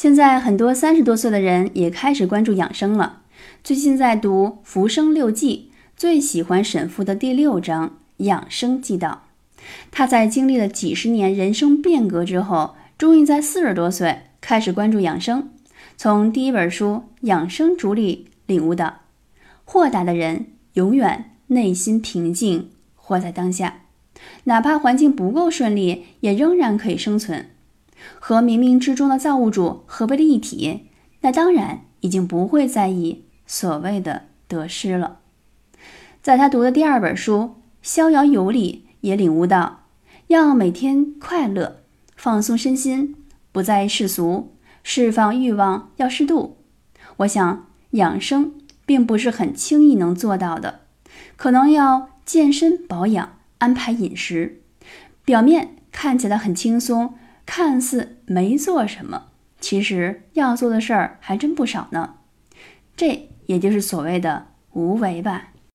现在很多三十多岁的人也开始关注养生了。最近在读《浮生六记》，最喜欢沈复的第六章《养生记道》。他在经历了几十年人生变革之后，终于在四十多岁开始关注养生。从第一本书《养生主理》领悟到，豁达的人永远内心平静，活在当下，哪怕环境不够顺利，也仍然可以生存。和冥冥之中的造物主合为了一体，那当然已经不会在意所谓的得失了。在他读的第二本书《逍遥游》里，也领悟到要每天快乐、放松身心，不在世俗，释放欲望要适度。我想养生并不是很轻易能做到的，可能要健身保养、安排饮食，表面看起来很轻松。看似没做什么，其实要做的事儿还真不少呢。这也就是所谓的无为吧。